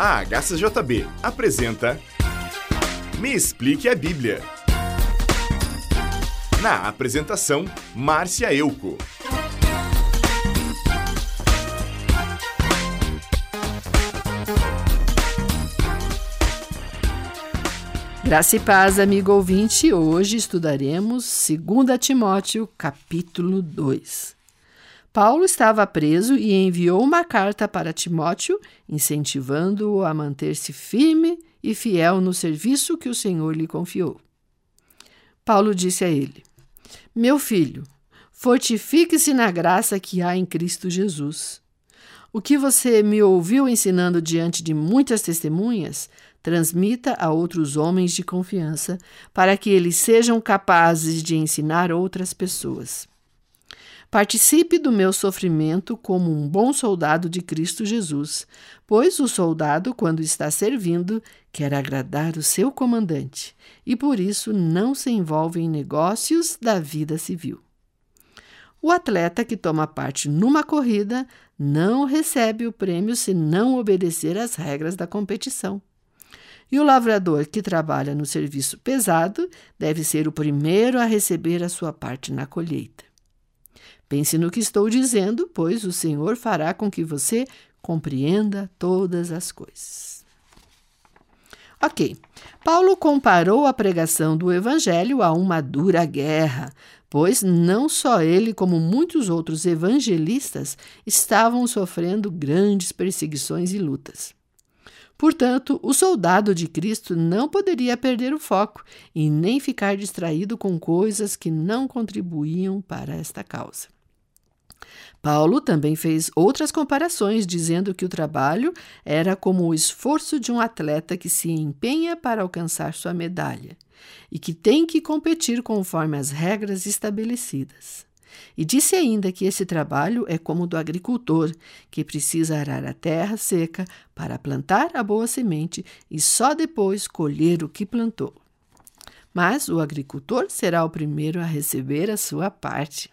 A HCJB apresenta Me Explique a Bíblia. Na apresentação, Márcia Euco. Graça e paz, amigo ouvinte. Hoje estudaremos 2 Timóteo, capítulo 2. Paulo estava preso e enviou uma carta para Timóteo, incentivando-o a manter-se firme e fiel no serviço que o Senhor lhe confiou. Paulo disse a ele: Meu filho, fortifique-se na graça que há em Cristo Jesus. O que você me ouviu ensinando diante de muitas testemunhas, transmita a outros homens de confiança, para que eles sejam capazes de ensinar outras pessoas. Participe do meu sofrimento como um bom soldado de Cristo Jesus, pois o soldado, quando está servindo, quer agradar o seu comandante e por isso não se envolve em negócios da vida civil. O atleta que toma parte numa corrida não recebe o prêmio se não obedecer às regras da competição. E o lavrador que trabalha no serviço pesado deve ser o primeiro a receber a sua parte na colheita. Pense no que estou dizendo, pois o Senhor fará com que você compreenda todas as coisas. Ok, Paulo comparou a pregação do Evangelho a uma dura guerra, pois não só ele, como muitos outros evangelistas estavam sofrendo grandes perseguições e lutas. Portanto, o soldado de Cristo não poderia perder o foco e nem ficar distraído com coisas que não contribuíam para esta causa. Paulo também fez outras comparações, dizendo que o trabalho era como o esforço de um atleta que se empenha para alcançar sua medalha e que tem que competir conforme as regras estabelecidas. E disse ainda que esse trabalho é como o do agricultor, que precisa arar a terra seca para plantar a boa semente e só depois colher o que plantou. Mas o agricultor será o primeiro a receber a sua parte.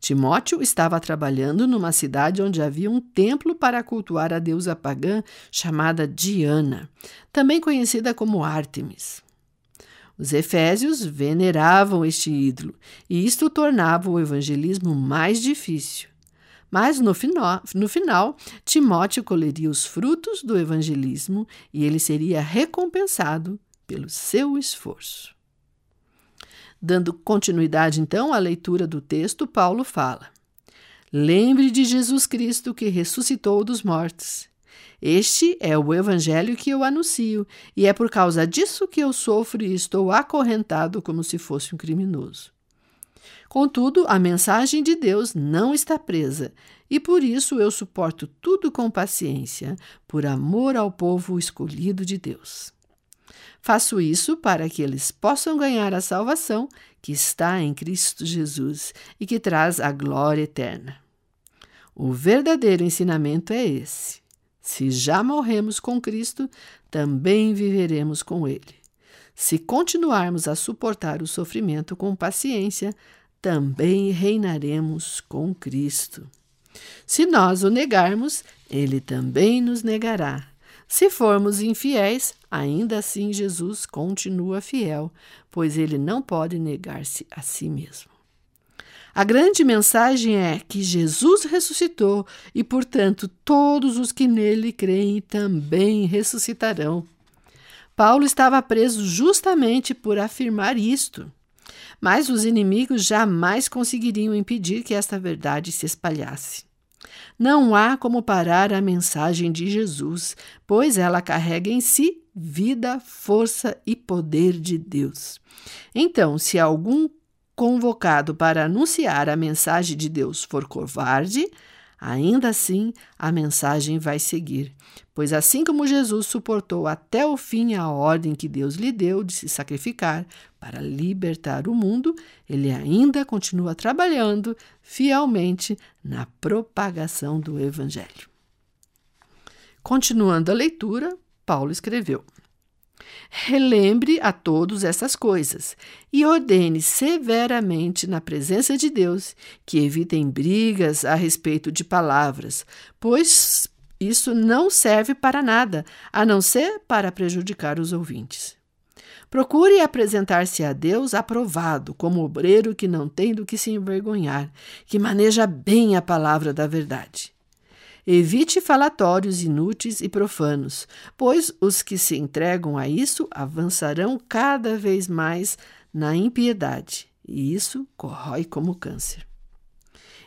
Timóteo estava trabalhando numa cidade onde havia um templo para cultuar a deusa pagã chamada Diana, também conhecida como Ártemis. Os efésios veneravam este ídolo, e isto tornava o evangelismo mais difícil. Mas no final, no final, Timóteo colheria os frutos do evangelismo e ele seria recompensado pelo seu esforço. Dando continuidade, então, à leitura do texto, Paulo fala: Lembre de Jesus Cristo que ressuscitou dos mortos. Este é o evangelho que eu anuncio, e é por causa disso que eu sofro e estou acorrentado como se fosse um criminoso. Contudo, a mensagem de Deus não está presa, e por isso eu suporto tudo com paciência, por amor ao povo escolhido de Deus. Faço isso para que eles possam ganhar a salvação que está em Cristo Jesus e que traz a glória eterna. O verdadeiro ensinamento é esse. Se já morremos com Cristo, também viveremos com Ele. Se continuarmos a suportar o sofrimento com paciência, também reinaremos com Cristo. Se nós o negarmos, Ele também nos negará. Se formos infiéis, ainda assim Jesus continua fiel, pois ele não pode negar-se a si mesmo. A grande mensagem é que Jesus ressuscitou e, portanto, todos os que nele creem também ressuscitarão. Paulo estava preso justamente por afirmar isto. Mas os inimigos jamais conseguiriam impedir que esta verdade se espalhasse. Não há como parar a mensagem de Jesus, pois ela carrega em si vida, força e poder de Deus. Então, se algum convocado para anunciar a mensagem de Deus for covarde, ainda assim a mensagem vai seguir. Pois assim como Jesus suportou até o fim a ordem que Deus lhe deu de se sacrificar para libertar o mundo, ele ainda continua trabalhando fielmente na propagação do Evangelho. Continuando a leitura, Paulo escreveu: Relembre a todos essas coisas e ordene severamente na presença de Deus que evitem brigas a respeito de palavras, pois isso não serve para nada, a não ser para prejudicar os ouvintes. Procure apresentar-se a Deus aprovado, como obreiro que não tem do que se envergonhar, que maneja bem a palavra da verdade. Evite falatórios inúteis e profanos, pois os que se entregam a isso avançarão cada vez mais na impiedade, e isso corrói como câncer.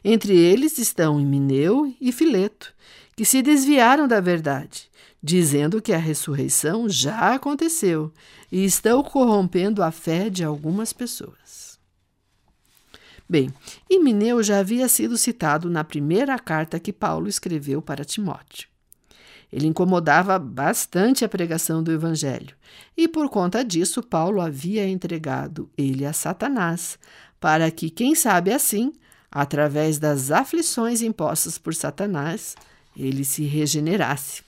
Entre eles estão Emineu e Fileto, que se desviaram da verdade, dizendo que a ressurreição já aconteceu e estão corrompendo a fé de algumas pessoas. Bem, Emineu já havia sido citado na primeira carta que Paulo escreveu para Timóteo. Ele incomodava bastante a pregação do Evangelho, e por conta disso, Paulo havia entregado ele a Satanás, para que, quem sabe assim, através das aflições impostas por Satanás, ele se regenerasse.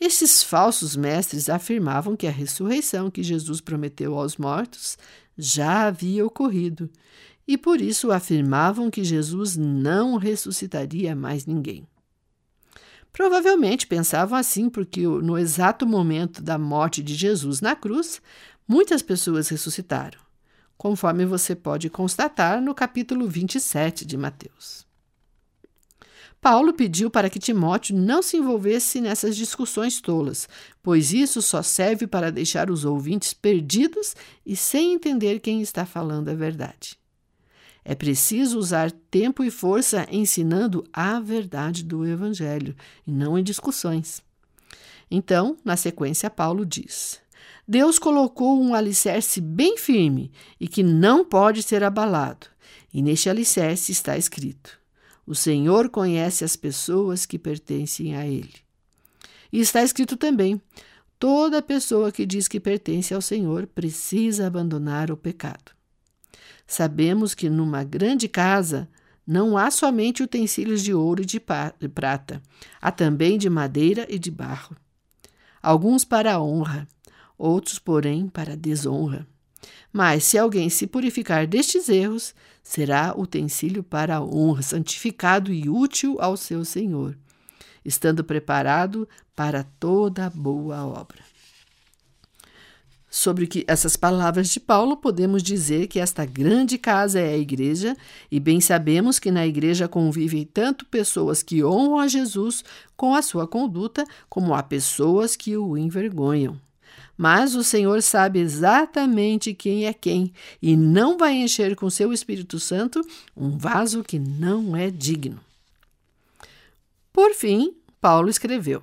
Esses falsos mestres afirmavam que a ressurreição que Jesus prometeu aos mortos já havia ocorrido e por isso afirmavam que Jesus não ressuscitaria mais ninguém. Provavelmente pensavam assim porque no exato momento da morte de Jesus na cruz, muitas pessoas ressuscitaram, conforme você pode constatar no capítulo 27 de Mateus. Paulo pediu para que Timóteo não se envolvesse nessas discussões tolas, pois isso só serve para deixar os ouvintes perdidos e sem entender quem está falando a verdade. É preciso usar tempo e força ensinando a verdade do Evangelho e não em discussões. Então, na sequência, Paulo diz: Deus colocou um alicerce bem firme e que não pode ser abalado, e neste alicerce está escrito: o Senhor conhece as pessoas que pertencem a Ele. E está escrito também: toda pessoa que diz que pertence ao Senhor precisa abandonar o pecado. Sabemos que numa grande casa não há somente utensílios de ouro e de prata, há também de madeira e de barro. Alguns para a honra, outros, porém, para a desonra. Mas se alguém se purificar destes erros, será utensílio para a honra, santificado e útil ao seu Senhor, estando preparado para toda boa obra. Sobre que essas palavras de Paulo, podemos dizer que esta grande casa é a igreja, e bem sabemos que na igreja convivem tanto pessoas que honram a Jesus com a sua conduta, como há pessoas que o envergonham. Mas o Senhor sabe exatamente quem é quem e não vai encher com seu Espírito Santo um vaso que não é digno. Por fim, Paulo escreveu: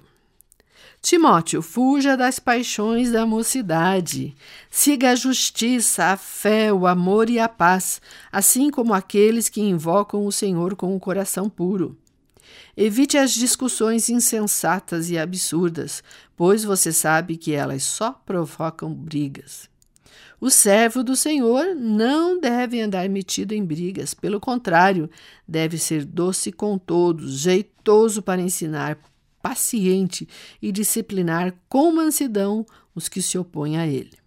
Timóteo, fuja das paixões da mocidade. Siga a justiça, a fé, o amor e a paz, assim como aqueles que invocam o Senhor com o coração puro. Evite as discussões insensatas e absurdas, pois você sabe que elas só provocam brigas. O servo do Senhor não deve andar metido em brigas, pelo contrário, deve ser doce com todos, jeitoso para ensinar, paciente e disciplinar com mansidão os que se opõem a ele,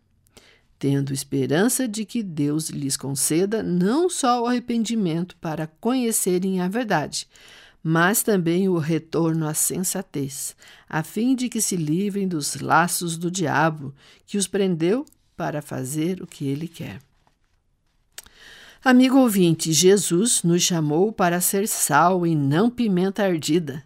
tendo esperança de que Deus lhes conceda não só o arrependimento para conhecerem a verdade, mas também o retorno à sensatez, a fim de que se livrem dos laços do diabo, que os prendeu para fazer o que ele quer. Amigo ouvinte, Jesus nos chamou para ser sal e não pimenta ardida.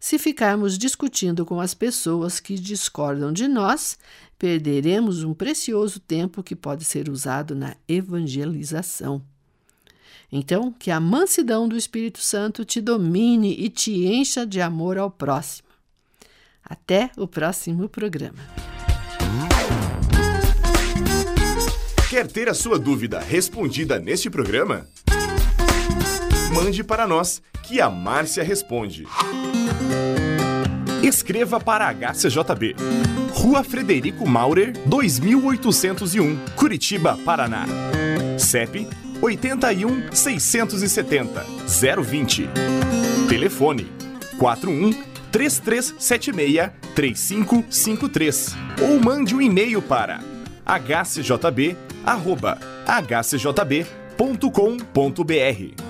Se ficarmos discutindo com as pessoas que discordam de nós, perderemos um precioso tempo que pode ser usado na evangelização. Então, que a mansidão do Espírito Santo te domine e te encha de amor ao próximo. Até o próximo programa. Quer ter a sua dúvida respondida neste programa? Mande para nós, que a Márcia responde. Escreva para a HCJB. Rua Frederico Maurer, 2801, Curitiba, Paraná. CEP 81 670 020. Telefone 41 3376 3553 ou mande um e-mail para hcjb@hcjb.com.br.